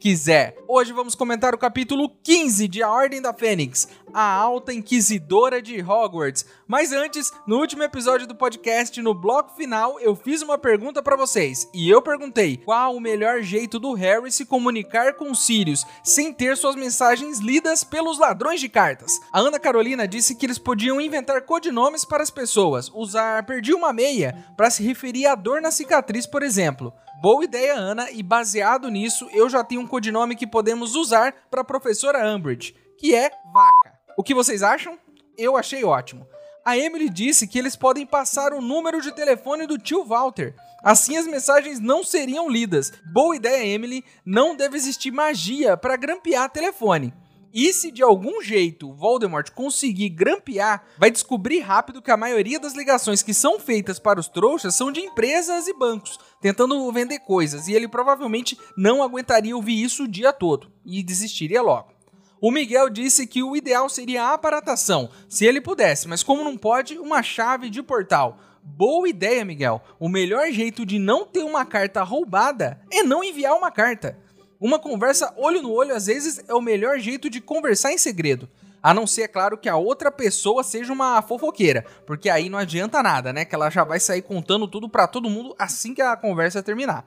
quiser. Hoje vamos comentar o capítulo 15 de A Ordem da Fênix, a Alta Inquisidora de Hogwarts. Mas antes, no último episódio do podcast, no bloco final, eu fiz uma pergunta para vocês. E eu perguntei: qual o melhor jeito do Harry se comunicar com Sirius sem ter suas mensagens lidas pelos ladrões de cartas? A Ana Carolina disse que eles podiam inventar codinomes para as pessoas, usar perdi uma meia para se referir à dor na cicatriz, por exemplo. Boa ideia, Ana, e baseado nisso, eu já tenho um codinome que podemos usar para professora Umbridge, que é Vaca. O que vocês acham? Eu achei ótimo. A Emily disse que eles podem passar o número de telefone do tio Walter. Assim as mensagens não seriam lidas. Boa ideia, Emily. Não deve existir magia para grampear telefone. E se de algum jeito Voldemort conseguir grampear, vai descobrir rápido que a maioria das ligações que são feitas para os trouxas são de empresas e bancos, tentando vender coisas, e ele provavelmente não aguentaria ouvir isso o dia todo e desistiria logo. O Miguel disse que o ideal seria a aparatação, se ele pudesse, mas como não pode, uma chave de portal. Boa ideia, Miguel. O melhor jeito de não ter uma carta roubada é não enviar uma carta. Uma conversa olho no olho às vezes é o melhor jeito de conversar em segredo. A não ser, é claro, que a outra pessoa seja uma fofoqueira, porque aí não adianta nada, né? Que ela já vai sair contando tudo para todo mundo assim que a conversa terminar.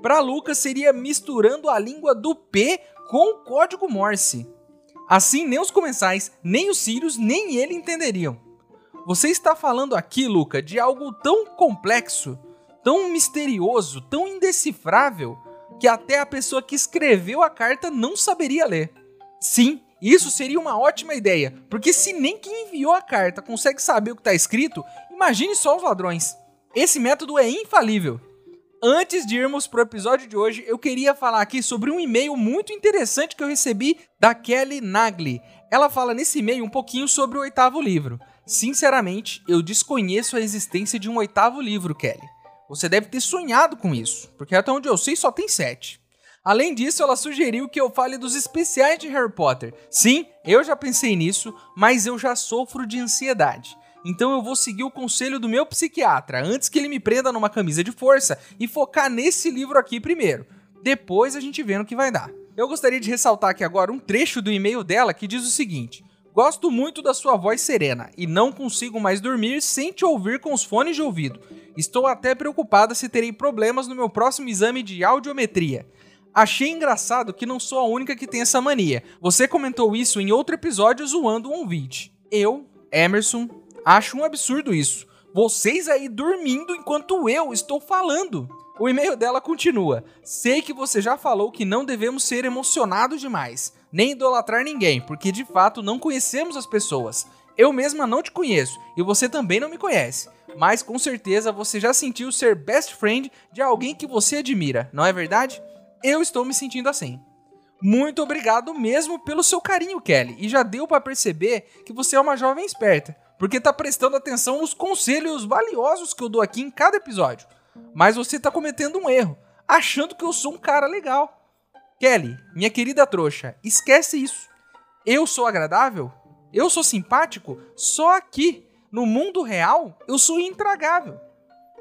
Para Lucas seria misturando a língua do P com o código Morse. Assim, nem os comensais, nem os Sirius, nem ele entenderiam. Você está falando aqui, Luca, de algo tão complexo, tão misterioso, tão indecifrável, que até a pessoa que escreveu a carta não saberia ler. Sim, isso seria uma ótima ideia, porque se nem quem enviou a carta consegue saber o que está escrito, imagine só os ladrões. Esse método é infalível. Antes de irmos pro episódio de hoje, eu queria falar aqui sobre um e-mail muito interessante que eu recebi da Kelly Nagli. Ela fala nesse e-mail um pouquinho sobre o oitavo livro. Sinceramente, eu desconheço a existência de um oitavo livro, Kelly. Você deve ter sonhado com isso, porque até onde eu sei só tem sete. Além disso, ela sugeriu que eu fale dos especiais de Harry Potter. Sim, eu já pensei nisso, mas eu já sofro de ansiedade. Então eu vou seguir o conselho do meu psiquiatra antes que ele me prenda numa camisa de força e focar nesse livro aqui primeiro. Depois a gente vê no que vai dar. Eu gostaria de ressaltar aqui agora um trecho do e-mail dela que diz o seguinte: Gosto muito da sua voz serena e não consigo mais dormir sem te ouvir com os fones de ouvido. Estou até preocupada se terei problemas no meu próximo exame de audiometria. Achei engraçado que não sou a única que tem essa mania. Você comentou isso em outro episódio zoando um ouvinte. Eu, Emerson, acho um absurdo isso. Vocês aí dormindo enquanto eu estou falando. O e-mail dela continua: Sei que você já falou que não devemos ser emocionados demais, nem idolatrar ninguém, porque de fato não conhecemos as pessoas. Eu mesma não te conheço e você também não me conhece mas com certeza você já sentiu ser best friend de alguém que você admira, não é verdade? Eu estou me sentindo assim. Muito obrigado mesmo pelo seu carinho, Kelly, e já deu para perceber que você é uma jovem esperta, porque tá prestando atenção nos conselhos valiosos que eu dou aqui em cada episódio. Mas você tá cometendo um erro, achando que eu sou um cara legal. Kelly, minha querida trouxa, esquece isso. Eu sou agradável? Eu sou simpático? Só aqui no mundo real, eu sou intragável.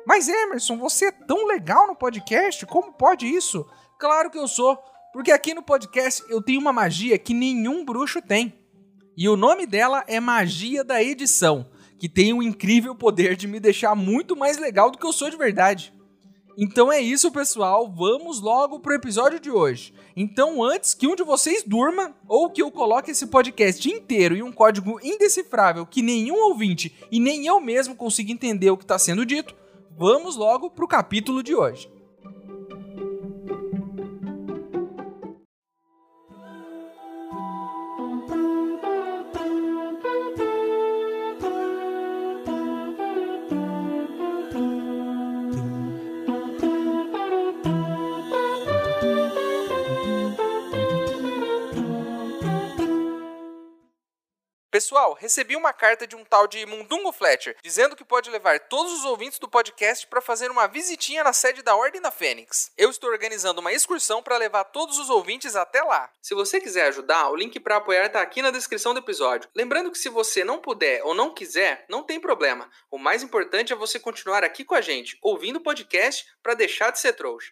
Mas Emerson, você é tão legal no podcast, como pode isso? Claro que eu sou, porque aqui no podcast eu tenho uma magia que nenhum bruxo tem. E o nome dela é Magia da Edição, que tem o incrível poder de me deixar muito mais legal do que eu sou de verdade. Então é isso, pessoal. Vamos logo pro episódio de hoje. Então, antes que um de vocês durma ou que eu coloque esse podcast inteiro em um código indecifrável que nenhum ouvinte e nem eu mesmo consiga entender o que está sendo dito, vamos logo pro capítulo de hoje. Pessoal, recebi uma carta de um tal de Mundungo Fletcher, dizendo que pode levar todos os ouvintes do podcast para fazer uma visitinha na sede da Ordem da Fênix. Eu estou organizando uma excursão para levar todos os ouvintes até lá. Se você quiser ajudar, o link para apoiar está aqui na descrição do episódio. Lembrando que se você não puder ou não quiser, não tem problema. O mais importante é você continuar aqui com a gente, ouvindo o podcast para deixar de ser trouxa.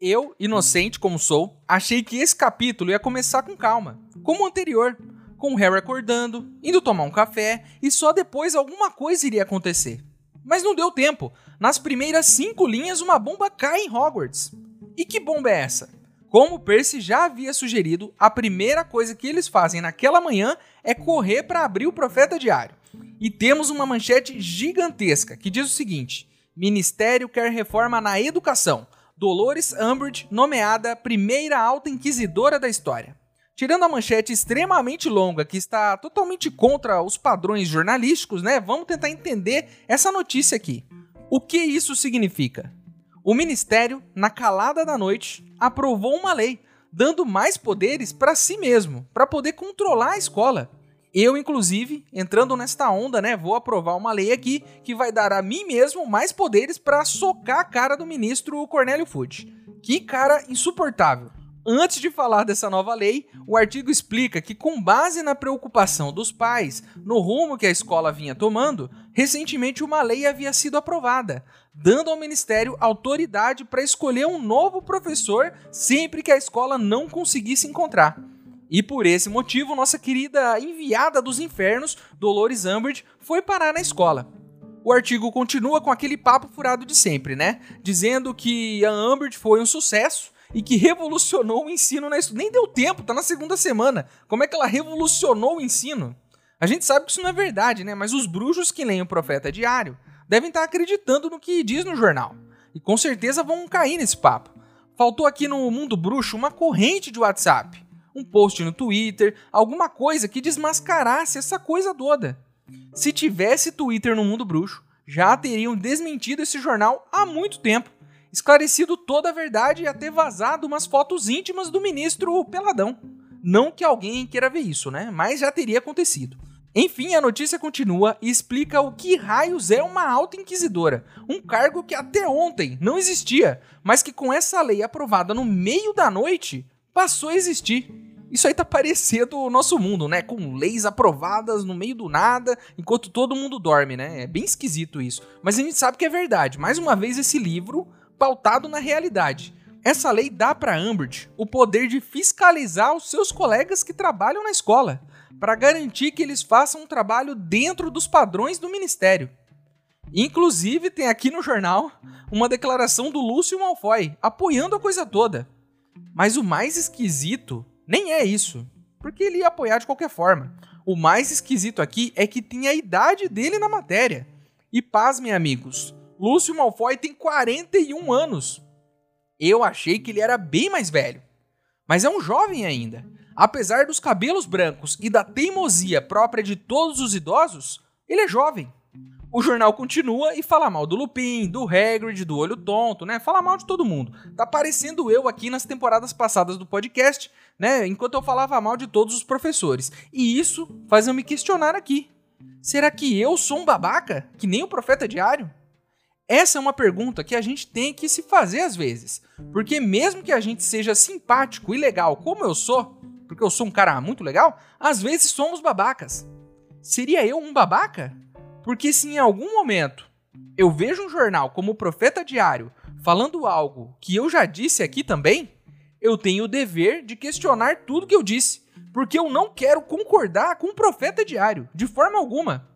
Eu, inocente como sou, achei que esse capítulo ia começar com calma, como o anterior, com o Harry acordando, indo tomar um café e só depois alguma coisa iria acontecer. Mas não deu tempo. Nas primeiras cinco linhas, uma bomba cai em Hogwarts. E que bomba é essa? Como Percy já havia sugerido, a primeira coisa que eles fazem naquela manhã é correr para abrir o Profeta Diário. E temos uma manchete gigantesca que diz o seguinte: Ministério quer reforma na educação. Dolores Umbridge nomeada primeira alta inquisidora da história. Tirando a manchete extremamente longa que está totalmente contra os padrões jornalísticos, né? Vamos tentar entender essa notícia aqui. O que isso significa? O ministério, na calada da noite, aprovou uma lei dando mais poderes para si mesmo, para poder controlar a escola. Eu, inclusive, entrando nesta onda, né, vou aprovar uma lei aqui que vai dar a mim mesmo mais poderes para socar a cara do ministro Cornélio Fudge. Que cara insuportável. Antes de falar dessa nova lei, o artigo explica que, com base na preocupação dos pais no rumo que a escola vinha tomando, recentemente uma lei havia sido aprovada, dando ao Ministério autoridade para escolher um novo professor sempre que a escola não conseguisse encontrar. E por esse motivo, nossa querida enviada dos infernos, Dolores Umbridge, foi parar na escola. O artigo continua com aquele papo furado de sempre, né? Dizendo que a Umbridge foi um sucesso e que revolucionou o ensino na escola. Nem deu tempo, tá na segunda semana. Como é que ela revolucionou o ensino? A gente sabe que isso não é verdade, né? Mas os bruxos que leem o Profeta Diário devem estar acreditando no que diz no jornal. E com certeza vão cair nesse papo. Faltou aqui no mundo bruxo uma corrente de WhatsApp um post no Twitter, alguma coisa que desmascarasse essa coisa toda. Se tivesse Twitter no mundo bruxo, já teriam desmentido esse jornal há muito tempo, esclarecido toda a verdade e até vazado umas fotos íntimas do ministro Peladão. Não que alguém queira ver isso, né? Mas já teria acontecido. Enfim, a notícia continua e explica o que raios é uma alta inquisidora, um cargo que até ontem não existia, mas que com essa lei aprovada no meio da noite passou a existir. Isso aí tá parecendo o nosso mundo, né? Com leis aprovadas no meio do nada, enquanto todo mundo dorme, né? É bem esquisito isso. Mas a gente sabe que é verdade. Mais uma vez, esse livro pautado na realidade. Essa lei dá para Umbridge o poder de fiscalizar os seus colegas que trabalham na escola, para garantir que eles façam um trabalho dentro dos padrões do ministério. Inclusive, tem aqui no jornal uma declaração do Lúcio Malfoy apoiando a coisa toda. Mas o mais esquisito nem é isso, porque ele ia apoiar de qualquer forma. O mais esquisito aqui é que tem a idade dele na matéria. E pasmem, amigos, Lúcio Malfoy tem 41 anos. Eu achei que ele era bem mais velho. Mas é um jovem ainda. Apesar dos cabelos brancos e da teimosia própria de todos os idosos, ele é jovem. O jornal continua e fala mal do Lupin, do Hagrid, do Olho Tonto, né? Fala mal de todo mundo. Tá parecendo eu aqui nas temporadas passadas do podcast, né? Enquanto eu falava mal de todos os professores. E isso faz eu me questionar aqui. Será que eu sou um babaca? Que nem o profeta diário? Essa é uma pergunta que a gente tem que se fazer às vezes. Porque mesmo que a gente seja simpático e legal como eu sou, porque eu sou um cara muito legal, às vezes somos babacas. Seria eu um babaca? Porque se em algum momento eu vejo um jornal como o Profeta Diário falando algo que eu já disse aqui também, eu tenho o dever de questionar tudo que eu disse, porque eu não quero concordar com o Profeta Diário, de forma alguma.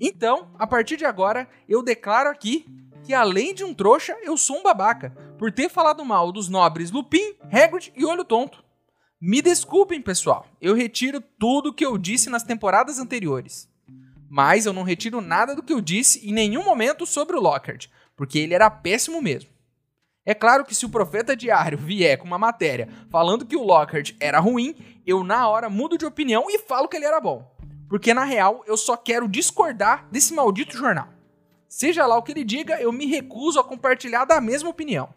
Então, a partir de agora, eu declaro aqui que além de um trouxa, eu sou um babaca, por ter falado mal dos nobres Lupin, Hagrid e Olho Tonto. Me desculpem, pessoal, eu retiro tudo que eu disse nas temporadas anteriores. Mas eu não retiro nada do que eu disse em nenhum momento sobre o Lockhart, porque ele era péssimo mesmo. É claro que se o Profeta Diário vier com uma matéria falando que o Lockhart era ruim, eu na hora mudo de opinião e falo que ele era bom. Porque na real eu só quero discordar desse maldito jornal. Seja lá o que ele diga, eu me recuso a compartilhar da mesma opinião.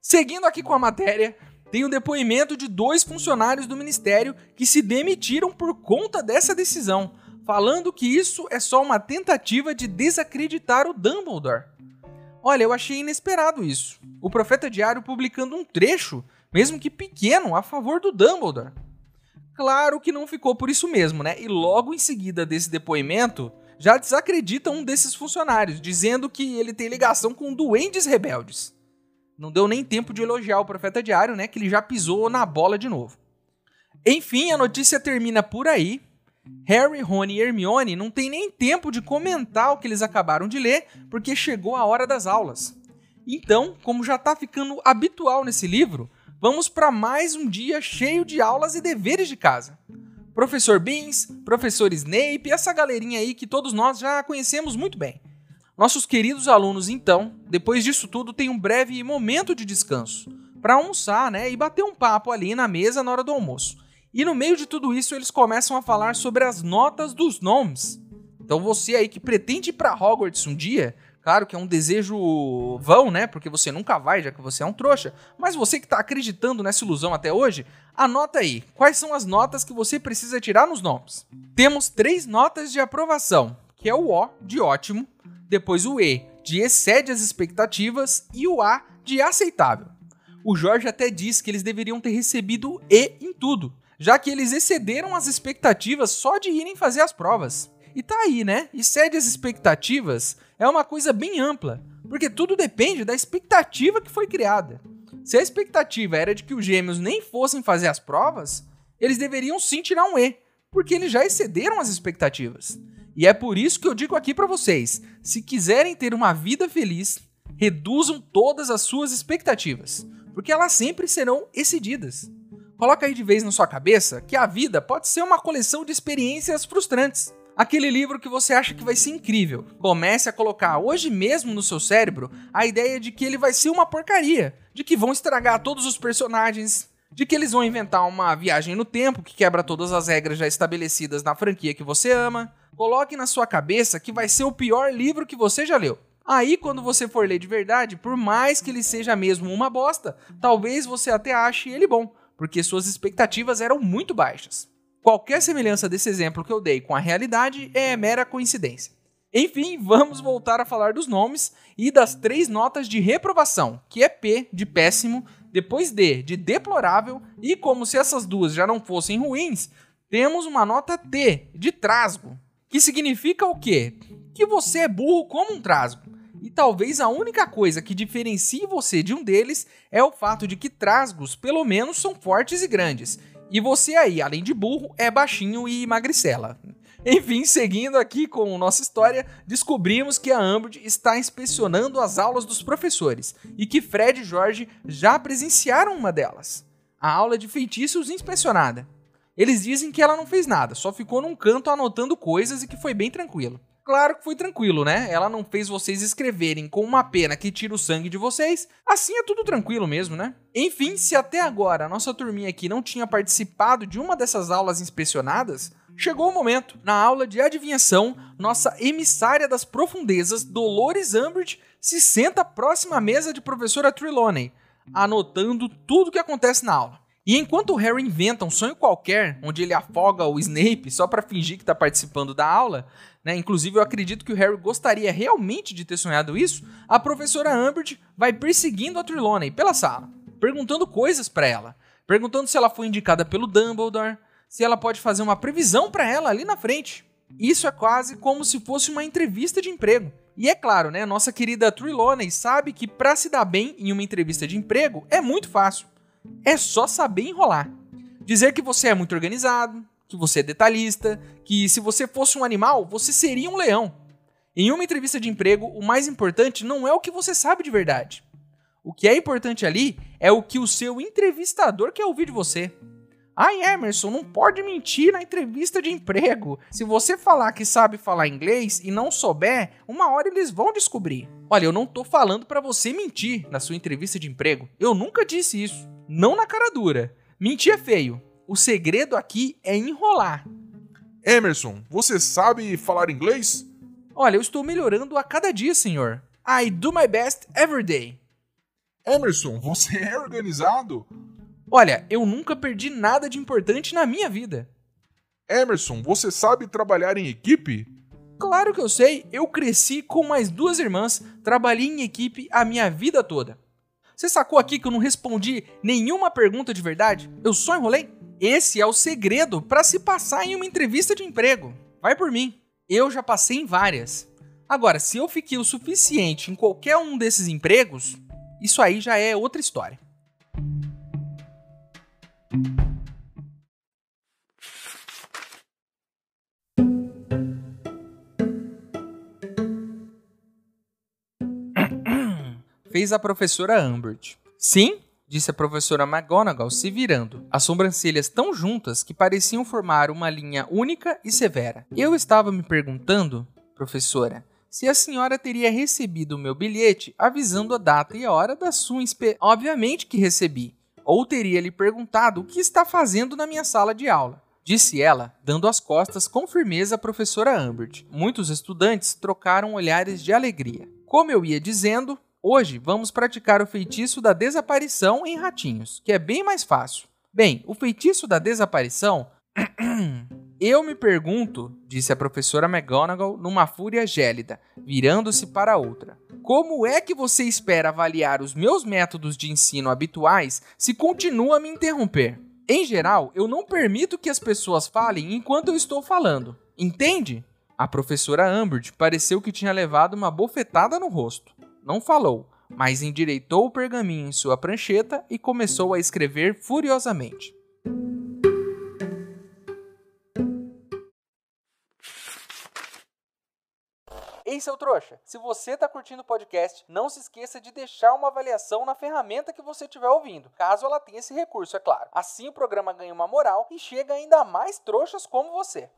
Seguindo aqui com a matéria, tem o depoimento de dois funcionários do ministério que se demitiram por conta dessa decisão, falando que isso é só uma tentativa de desacreditar o Dumbledore. Olha, eu achei inesperado isso. O Profeta Diário publicando um trecho, mesmo que pequeno, a favor do Dumbledore. Claro que não ficou por isso mesmo, né? E logo em seguida desse depoimento, já desacredita um desses funcionários, dizendo que ele tem ligação com duendes rebeldes. Não deu nem tempo de elogiar o Profeta Diário, né? Que ele já pisou na bola de novo. Enfim, a notícia termina por aí, Harry, Rony e Hermione não têm nem tempo de comentar o que eles acabaram de ler, porque chegou a hora das aulas. Então, como já está ficando habitual nesse livro, vamos para mais um dia cheio de aulas e deveres de casa. Professor Beans, professor Snape, essa galerinha aí que todos nós já conhecemos muito bem. Nossos queridos alunos, então, depois disso tudo, têm um breve momento de descanso para almoçar, né, e bater um papo ali na mesa na hora do almoço. E no meio de tudo isso, eles começam a falar sobre as notas dos nomes. Então você aí que pretende ir para Hogwarts um dia, claro que é um desejo vão, né? Porque você nunca vai, já que você é um trouxa. Mas você que está acreditando nessa ilusão até hoje, anota aí. Quais são as notas que você precisa tirar nos nomes? Temos três notas de aprovação, que é o O de ótimo, depois o E de excede as expectativas e o A de aceitável. O Jorge até diz que eles deveriam ter recebido E em tudo já que eles excederam as expectativas só de irem fazer as provas. E tá aí, né? Excede as expectativas é uma coisa bem ampla, porque tudo depende da expectativa que foi criada. Se a expectativa era de que os gêmeos nem fossem fazer as provas, eles deveriam sim tirar um E, porque eles já excederam as expectativas. E é por isso que eu digo aqui para vocês: se quiserem ter uma vida feliz, reduzam todas as suas expectativas, porque elas sempre serão excedidas. Coloca aí de vez na sua cabeça que a vida pode ser uma coleção de experiências frustrantes. Aquele livro que você acha que vai ser incrível. Comece a colocar hoje mesmo no seu cérebro a ideia de que ele vai ser uma porcaria, de que vão estragar todos os personagens, de que eles vão inventar uma viagem no tempo que quebra todas as regras já estabelecidas na franquia que você ama. Coloque na sua cabeça que vai ser o pior livro que você já leu. Aí, quando você for ler de verdade, por mais que ele seja mesmo uma bosta, talvez você até ache ele bom porque suas expectativas eram muito baixas. Qualquer semelhança desse exemplo que eu dei com a realidade é mera coincidência. Enfim, vamos voltar a falar dos nomes e das três notas de reprovação, que é P de péssimo, depois D de deplorável e como se essas duas já não fossem ruins, temos uma nota T de trasgo, que significa o quê? Que você é burro como um trasgo. E talvez a única coisa que diferencie você de um deles é o fato de que trasgos, pelo menos, são fortes e grandes. E você aí, além de burro, é baixinho e magricela. Enfim, seguindo aqui com nossa história, descobrimos que a Umbridge está inspecionando as aulas dos professores e que Fred e Jorge já presenciaram uma delas. A aula de feitiços inspecionada. Eles dizem que ela não fez nada, só ficou num canto anotando coisas e que foi bem tranquilo. Claro que foi tranquilo, né? Ela não fez vocês escreverem com uma pena que tira o sangue de vocês. Assim é tudo tranquilo mesmo, né? Enfim, se até agora a nossa turminha aqui não tinha participado de uma dessas aulas inspecionadas, chegou o momento. Na aula de adivinhação, nossa emissária das profundezas, Dolores Umbridge, se senta próxima à mesa de professora Trelawney, anotando tudo o que acontece na aula. E enquanto o Harry inventa um sonho qualquer, onde ele afoga o Snape só para fingir que está participando da aula, né? Inclusive, eu acredito que o Harry gostaria realmente de ter sonhado isso. A professora Umbridge vai perseguindo a Trelawney pela sala, perguntando coisas para ela, perguntando se ela foi indicada pelo Dumbledore, se ela pode fazer uma previsão para ela ali na frente. Isso é quase como se fosse uma entrevista de emprego. E é claro, né, nossa querida Trelawney sabe que para se dar bem em uma entrevista de emprego é muito fácil. É só saber enrolar. Dizer que você é muito organizado, que você é detalhista, que se você fosse um animal, você seria um leão. Em uma entrevista de emprego, o mais importante não é o que você sabe de verdade. O que é importante ali é o que o seu entrevistador quer ouvir de você. Ai, Emerson, não pode mentir na entrevista de emprego. Se você falar que sabe falar inglês e não souber, uma hora eles vão descobrir. Olha, eu não tô falando para você mentir na sua entrevista de emprego. Eu nunca disse isso. Não na cara dura. Mentir é feio. O segredo aqui é enrolar. Emerson, você sabe falar inglês? Olha, eu estou melhorando a cada dia, senhor. I do my best every day. Emerson, você é organizado? Olha, eu nunca perdi nada de importante na minha vida. Emerson, você sabe trabalhar em equipe? Claro que eu sei, eu cresci com mais duas irmãs, trabalhei em equipe a minha vida toda. Você sacou aqui que eu não respondi nenhuma pergunta de verdade? Eu só enrolei? Esse é o segredo para se passar em uma entrevista de emprego. Vai por mim. Eu já passei em várias. Agora, se eu fiquei o suficiente em qualquer um desses empregos, isso aí já é outra história. A professora Ambert. Sim, disse a professora McGonagall se virando, as sobrancelhas tão juntas que pareciam formar uma linha única e severa. Eu estava me perguntando, professora, se a senhora teria recebido o meu bilhete avisando a data e a hora da sua inspe... Obviamente que recebi. Ou teria lhe perguntado o que está fazendo na minha sala de aula. Disse ela, dando as costas com firmeza à professora Ambert. Muitos estudantes trocaram olhares de alegria. Como eu ia dizendo, hoje vamos praticar o feitiço da desaparição em ratinhos, que é bem mais fácil. Bem, o feitiço da desaparição Eu me pergunto, disse a professora McGonagall numa fúria gélida, virando-se para outra. Como é que você espera avaliar os meus métodos de ensino habituais se continua a me interromper? Em geral, eu não permito que as pessoas falem enquanto eu estou falando. Entende? A professora Ambert pareceu que tinha levado uma bofetada no rosto. Não falou, mas endireitou o pergaminho em sua prancheta e começou a escrever furiosamente. Ei, seu trouxa, se você está curtindo o podcast, não se esqueça de deixar uma avaliação na ferramenta que você estiver ouvindo, caso ela tenha esse recurso, é claro. Assim o programa ganha uma moral e chega ainda mais trouxas como você.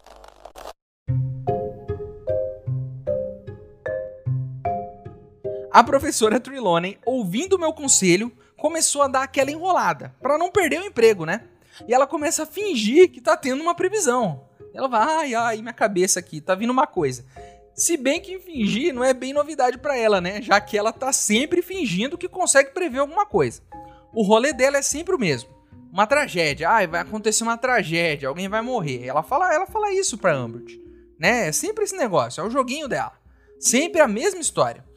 A professora Trelawney, ouvindo meu conselho, começou a dar aquela enrolada, para não perder o emprego, né? E ela começa a fingir que tá tendo uma previsão. Ela vai, ai, ai, minha cabeça aqui, tá vindo uma coisa. Se bem que fingir não é bem novidade para ela, né? Já que ela tá sempre fingindo que consegue prever alguma coisa. O rolê dela é sempre o mesmo. Uma tragédia. Ai, vai acontecer uma tragédia, alguém vai morrer. Ela fala, ela fala isso pra Ambert. Né? É sempre esse negócio, é o joguinho dela. Sempre a mesma história.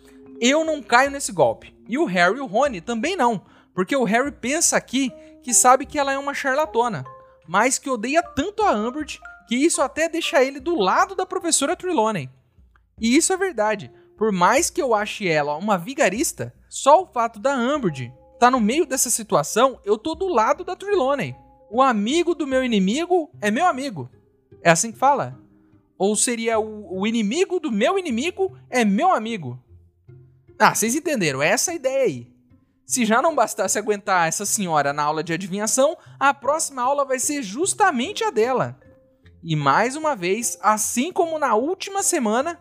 Eu não caio nesse golpe. E o Harry e o Rony também não. Porque o Harry pensa aqui que sabe que ela é uma charlatona. Mas que odeia tanto a Ambert que isso até deixa ele do lado da professora Trelawney. E isso é verdade. Por mais que eu ache ela uma vigarista, só o fato da Amber tá no meio dessa situação, eu tô do lado da Trelawney. O amigo do meu inimigo é meu amigo. É assim que fala? Ou seria o, o inimigo do meu inimigo é meu amigo? Ah, vocês entenderam, é essa a ideia aí. Se já não bastasse aguentar essa senhora na aula de adivinhação, a próxima aula vai ser justamente a dela. E mais uma vez, assim como na última semana,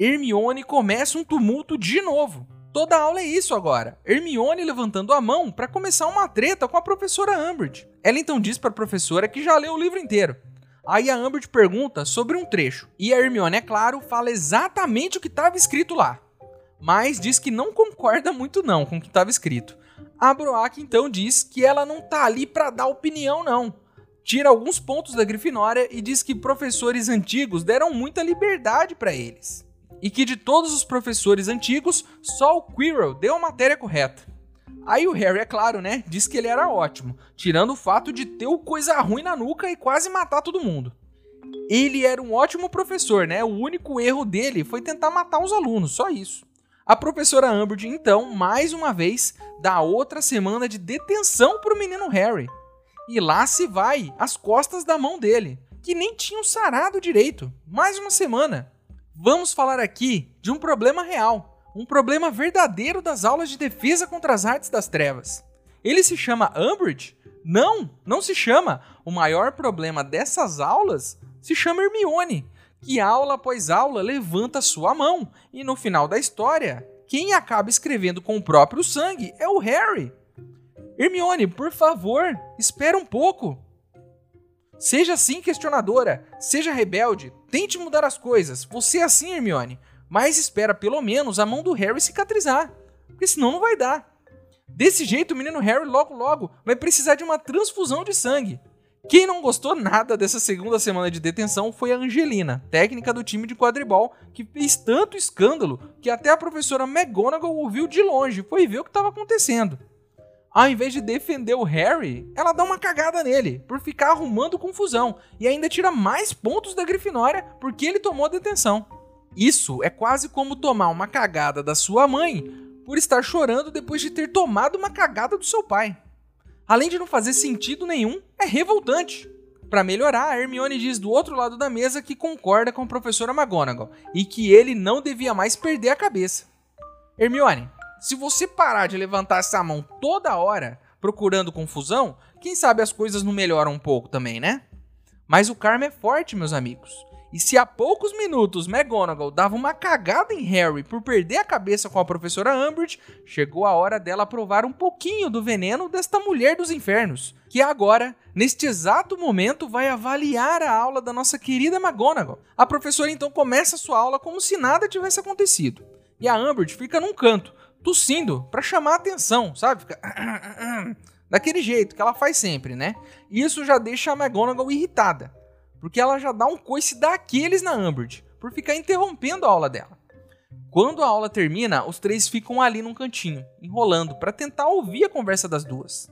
Hermione começa um tumulto de novo. Toda aula é isso agora. Hermione levantando a mão para começar uma treta com a professora Umbridge. Ela então diz para a professora que já leu o livro inteiro. Aí a Umbridge pergunta sobre um trecho. E a Hermione, é claro, fala exatamente o que estava escrito lá. Mas diz que não concorda muito não com o que estava escrito. A Broack então diz que ela não tá ali para dar opinião não. Tira alguns pontos da Grifinória e diz que professores antigos deram muita liberdade para eles e que de todos os professores antigos, só o Quirrell deu a matéria correta. Aí o Harry, é claro, né, diz que ele era ótimo, tirando o fato de ter o coisa ruim na nuca e quase matar todo mundo. Ele era um ótimo professor, né? O único erro dele foi tentar matar os alunos, só isso. A professora Umbridge, então, mais uma vez, dá outra semana de detenção para o menino Harry. E lá se vai, às costas da mão dele, que nem tinham sarado direito. Mais uma semana. Vamos falar aqui de um problema real, um problema verdadeiro das aulas de defesa contra as artes das trevas. Ele se chama Umbridge? Não, não se chama. O maior problema dessas aulas se chama Hermione, que aula após aula levanta sua mão e no final da história, quem acaba escrevendo com o próprio sangue é o Harry. Hermione, por favor, espera um pouco. Seja sim questionadora, seja rebelde, tente mudar as coisas. Você é assim, Hermione. Mas espera pelo menos a mão do Harry cicatrizar. Porque senão não vai dar. Desse jeito, o menino Harry logo logo vai precisar de uma transfusão de sangue. Quem não gostou nada dessa segunda semana de detenção foi a Angelina, técnica do time de quadribol, que fez tanto escândalo que até a professora McGonagall ouviu de longe, foi ver o que estava acontecendo. Ao invés de defender o Harry, ela dá uma cagada nele por ficar arrumando confusão e ainda tira mais pontos da Grifinória porque ele tomou a detenção. Isso é quase como tomar uma cagada da sua mãe por estar chorando depois de ter tomado uma cagada do seu pai. Além de não fazer sentido nenhum, é revoltante. Para melhorar, Hermione diz do outro lado da mesa que concorda com a professora McGonagall e que ele não devia mais perder a cabeça. Hermione, se você parar de levantar essa mão toda hora procurando confusão, quem sabe as coisas não melhoram um pouco também, né? Mas o karma é forte, meus amigos. E se há poucos minutos McGonagall dava uma cagada em Harry por perder a cabeça com a professora Umbridge, chegou a hora dela provar um pouquinho do veneno desta mulher dos infernos, que agora, neste exato momento, vai avaliar a aula da nossa querida McGonagall. A professora então começa sua aula como se nada tivesse acontecido. E a Umbridge fica num canto, tossindo, para chamar a atenção, sabe? Fica... Daquele jeito que ela faz sempre, né? Isso já deixa a McGonagall irritada porque ela já dá um coice daqueles na Umbridge, por ficar interrompendo a aula dela. Quando a aula termina, os três ficam ali num cantinho, enrolando, para tentar ouvir a conversa das duas.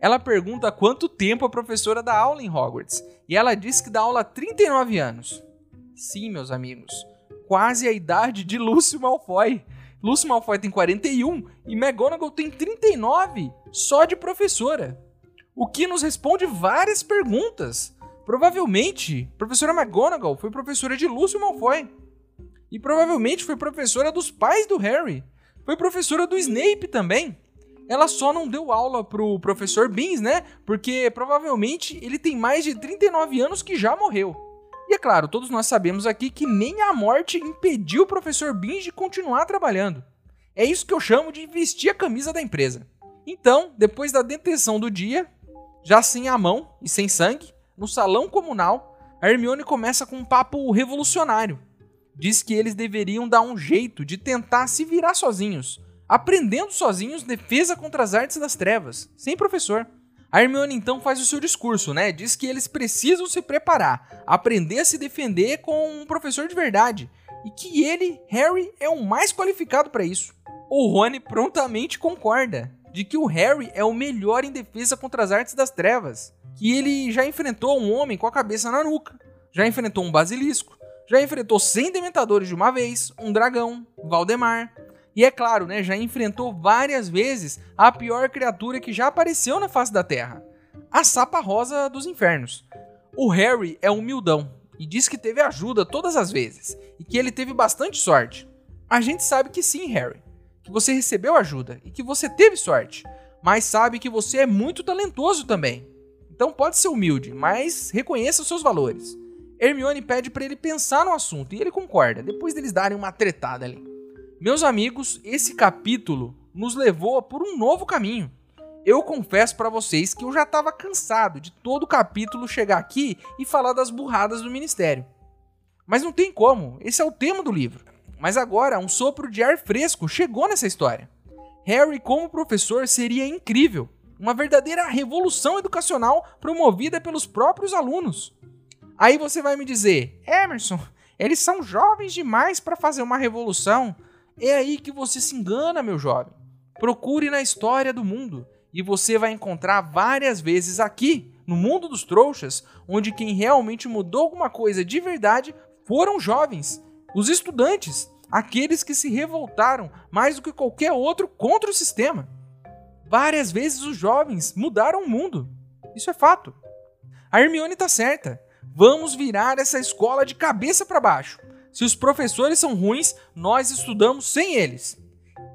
Ela pergunta quanto tempo a professora dá aula em Hogwarts, e ela diz que dá aula há 39 anos. Sim, meus amigos, quase a idade de Lúcio Malfoy. Lúcio Malfoy tem 41 e McGonagall tem 39, só de professora. O que nos responde várias perguntas. Provavelmente, professora McGonagall foi professora de Lúcio Malfoy. E provavelmente foi professora dos pais do Harry. Foi professora do Snape também. Ela só não deu aula pro professor Beans, né? Porque provavelmente ele tem mais de 39 anos que já morreu. E é claro, todos nós sabemos aqui que nem a morte impediu o professor Beans de continuar trabalhando. É isso que eu chamo de vestir a camisa da empresa. Então, depois da detenção do dia, já sem a mão e sem sangue, no salão comunal, a Hermione começa com um papo revolucionário. Diz que eles deveriam dar um jeito de tentar se virar sozinhos, aprendendo sozinhos defesa contra as artes das trevas, sem professor. A Hermione então faz o seu discurso, né? Diz que eles precisam se preparar, aprender a se defender com um professor de verdade e que ele, Harry, é o mais qualificado para isso. O Rony prontamente concorda de que o Harry é o melhor em defesa contra as artes das trevas que ele já enfrentou um homem com a cabeça na nuca, já enfrentou um basilisco, já enfrentou 100 dementadores de uma vez, um dragão, Valdemar. E é claro, né, já enfrentou várias vezes a pior criatura que já apareceu na face da Terra, a Sapa Rosa dos Infernos. O Harry é humildão e diz que teve ajuda todas as vezes e que ele teve bastante sorte. A gente sabe que sim, Harry, que você recebeu ajuda e que você teve sorte, mas sabe que você é muito talentoso também então pode ser humilde, mas reconheça os seus valores. Hermione pede para ele pensar no assunto e ele concorda, depois deles darem uma tretada ali. Meus amigos, esse capítulo nos levou por um novo caminho. Eu confesso para vocês que eu já estava cansado de todo capítulo chegar aqui e falar das burradas do ministério. Mas não tem como, esse é o tema do livro. Mas agora um sopro de ar fresco chegou nessa história. Harry como professor seria incrível uma verdadeira revolução educacional promovida pelos próprios alunos. Aí você vai me dizer, Emerson, eles são jovens demais para fazer uma revolução. É aí que você se engana, meu jovem. Procure na história do mundo e você vai encontrar várias vezes aqui, no mundo dos trouxas, onde quem realmente mudou alguma coisa de verdade foram jovens, os estudantes, aqueles que se revoltaram mais do que qualquer outro contra o sistema. Várias vezes os jovens mudaram o mundo. Isso é fato. A Hermione tá certa. Vamos virar essa escola de cabeça para baixo. Se os professores são ruins, nós estudamos sem eles.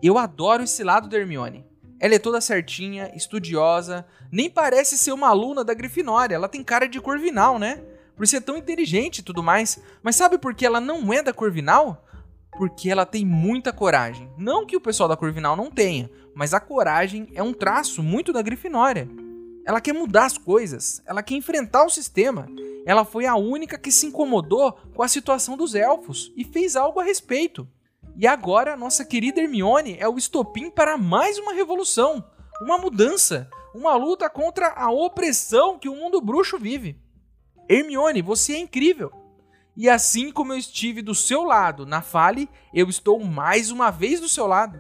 Eu adoro esse lado da Hermione. Ela é toda certinha, estudiosa, nem parece ser uma aluna da Grifinória, ela tem cara de Corvinal, né? Por ser tão inteligente e tudo mais. Mas sabe por que ela não é da Corvinal? Porque ela tem muita coragem. Não que o pessoal da Corvinal não tenha, mas a coragem é um traço muito da Grifinória. Ela quer mudar as coisas, ela quer enfrentar o sistema. Ela foi a única que se incomodou com a situação dos elfos e fez algo a respeito. E agora, nossa querida Hermione é o estopim para mais uma revolução. uma mudança, uma luta contra a opressão que o mundo bruxo vive. Hermione, você é incrível. E assim como eu estive do seu lado na fale, eu estou mais uma vez do seu lado.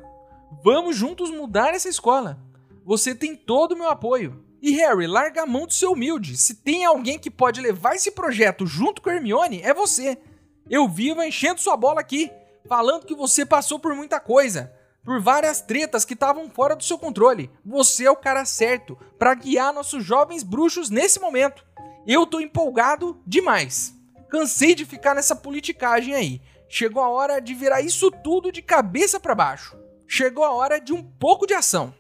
Vamos juntos mudar essa escola. Você tem todo o meu apoio. E Harry, larga a mão do seu humilde. Se tem alguém que pode levar esse projeto junto com Hermione, é você. Eu vivo enchendo sua bola aqui, falando que você passou por muita coisa, por várias tretas que estavam fora do seu controle. Você é o cara certo para guiar nossos jovens bruxos nesse momento. Eu tô empolgado demais. Cansei de ficar nessa politicagem aí. Chegou a hora de virar isso tudo de cabeça para baixo. Chegou a hora de um pouco de ação.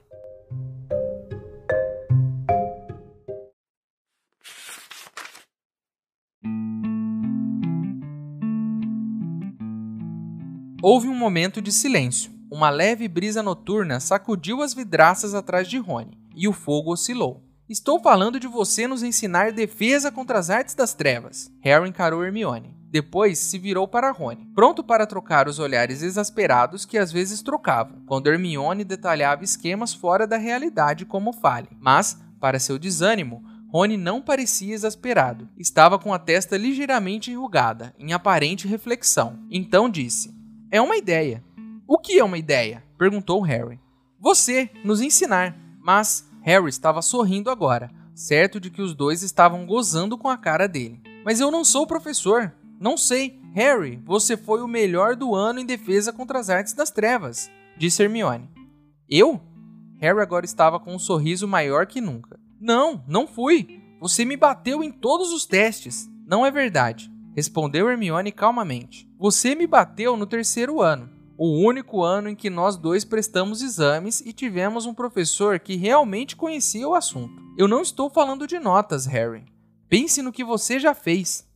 Houve um momento de silêncio. Uma leve brisa noturna sacudiu as vidraças atrás de Rony, e o fogo oscilou. Estou falando de você nos ensinar defesa contra as artes das trevas. Harry encarou Hermione. Depois se virou para Rony, pronto para trocar os olhares exasperados que às vezes trocavam, quando Hermione detalhava esquemas fora da realidade como Fale. Mas, para seu desânimo, Rony não parecia exasperado. Estava com a testa ligeiramente enrugada, em aparente reflexão. Então disse: é uma ideia. O que é uma ideia? perguntou Harry. Você nos ensinar. Mas Harry estava sorrindo agora, certo de que os dois estavam gozando com a cara dele. Mas eu não sou professor. Não sei. Harry, você foi o melhor do ano em defesa contra as artes das trevas, disse Hermione. Eu? Harry agora estava com um sorriso maior que nunca. Não, não fui. Você me bateu em todos os testes. Não é verdade respondeu Hermione calmamente. Você me bateu no terceiro ano, o único ano em que nós dois prestamos exames e tivemos um professor que realmente conhecia o assunto. Eu não estou falando de notas, Harry. Pense no que você já fez.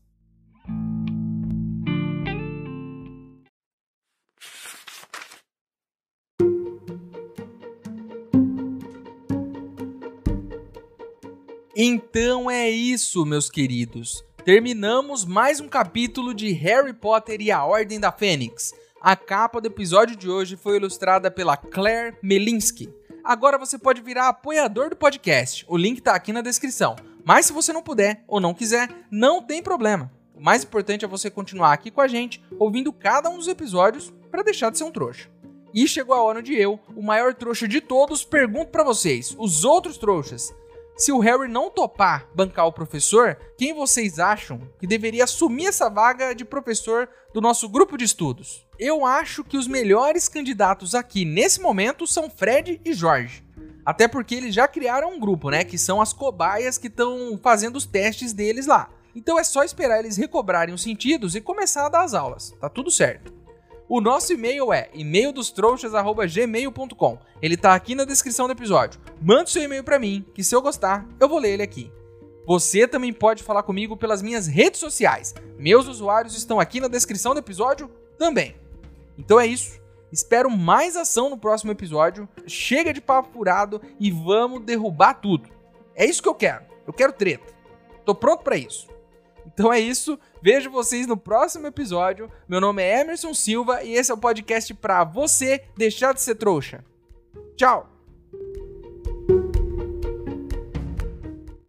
Então é isso, meus queridos terminamos mais um capítulo de Harry Potter e a Ordem da Fênix. A capa do episódio de hoje foi ilustrada pela Claire Melinsky. Agora você pode virar apoiador do podcast, o link tá aqui na descrição. Mas se você não puder ou não quiser, não tem problema. O mais importante é você continuar aqui com a gente, ouvindo cada um dos episódios para deixar de ser um trouxa. E chegou a hora de eu, o maior trouxa de todos, pergunto para vocês, os outros trouxas, se o Harry não topar bancar o professor, quem vocês acham que deveria assumir essa vaga de professor do nosso grupo de estudos? Eu acho que os melhores candidatos aqui nesse momento são Fred e Jorge. Até porque eles já criaram um grupo, né? Que são as cobaias que estão fazendo os testes deles lá. Então é só esperar eles recobrarem os sentidos e começar a dar as aulas. Tá tudo certo. O nosso e-mail é e-maildostrouxas@gmail.com. Ele tá aqui na descrição do episódio. Manda seu e-mail para mim, que se eu gostar, eu vou ler ele aqui. Você também pode falar comigo pelas minhas redes sociais. Meus usuários estão aqui na descrição do episódio também. Então é isso. Espero mais ação no próximo episódio. Chega de papo furado e vamos derrubar tudo. É isso que eu quero. Eu quero treta. Tô pronto para isso. Então é isso. Vejo vocês no próximo episódio. Meu nome é Emerson Silva e esse é o podcast para você deixar de ser trouxa. Tchau!